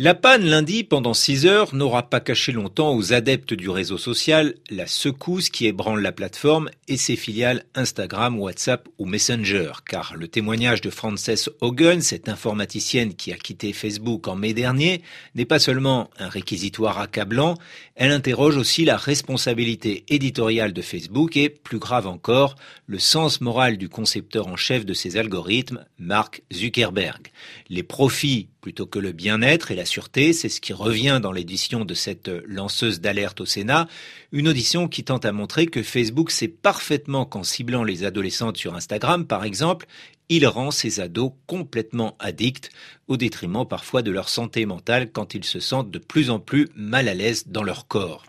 La panne lundi pendant 6 heures n'aura pas caché longtemps aux adeptes du réseau social la secousse qui ébranle la plateforme et ses filiales Instagram, WhatsApp ou Messenger, car le témoignage de Frances Hogan, cette informaticienne qui a quitté Facebook en mai dernier, n'est pas seulement un réquisitoire accablant, elle interroge aussi la responsabilité éditoriale de Facebook et, plus grave encore, le sens moral du concepteur en chef de ces algorithmes, Mark Zuckerberg. Les profits plutôt que le bien-être et la c'est ce qui revient dans l'édition de cette lanceuse d'alerte au Sénat, une audition qui tente à montrer que Facebook sait parfaitement qu'en ciblant les adolescentes sur Instagram, par exemple, il rend ces ados complètement addicts, au détriment parfois de leur santé mentale quand ils se sentent de plus en plus mal à l'aise dans leur corps.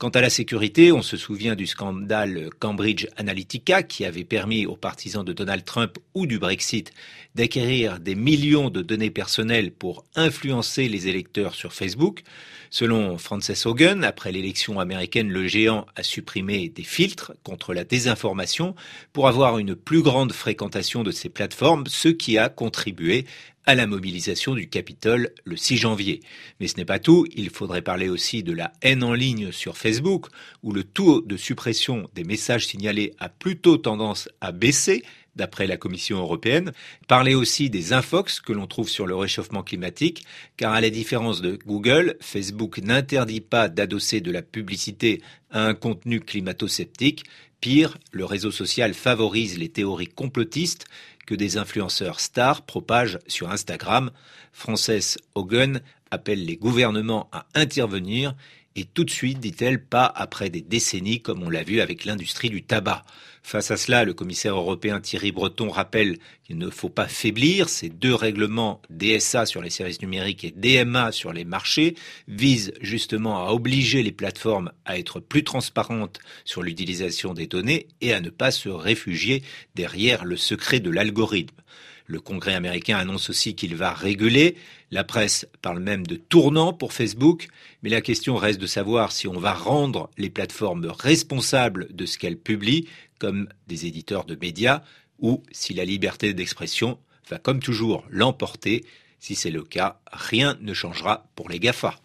Quant à la sécurité, on se souvient du scandale Cambridge Analytica qui avait permis aux partisans de Donald Trump ou du Brexit d'acquérir des millions de données personnelles pour influencer les électeurs sur Facebook. Selon Frances Hogan, après l'élection américaine, le géant a supprimé des filtres contre la désinformation pour avoir une plus grande fréquentation de ces plateformes, ce qui a contribué à la mobilisation du Capitole le 6 janvier. Mais ce n'est pas tout, il faudrait parler aussi de la haine en ligne sur Facebook, où le taux de suppression des messages signalés a plutôt tendance à baisser, d'après la Commission européenne. Parler aussi des infox que l'on trouve sur le réchauffement climatique, car à la différence de Google, Facebook n'interdit pas d'adosser de la publicité à un contenu climato-sceptique. Pire, le réseau social favorise les théories complotistes que des influenceurs stars propagent sur Instagram. Frances Hogan appelle les gouvernements à intervenir et tout de suite, dit-elle, pas après des décennies comme on l'a vu avec l'industrie du tabac. Face à cela, le commissaire européen Thierry Breton rappelle qu'il ne faut pas faiblir. Ces deux règlements DSA sur les services numériques et DMA sur les marchés visent justement à obliger les plateformes à être plus transparentes sur l'utilisation des données et à ne pas se réfugier derrière le secret de l'algorithme. Le Congrès américain annonce aussi qu'il va réguler. La presse parle même de tournant pour Facebook. Mais la question reste de savoir si on va rendre les plateformes responsables de ce qu'elles publient, comme des éditeurs de médias, ou si la liberté d'expression va comme toujours l'emporter. Si c'est le cas, rien ne changera pour les GAFA.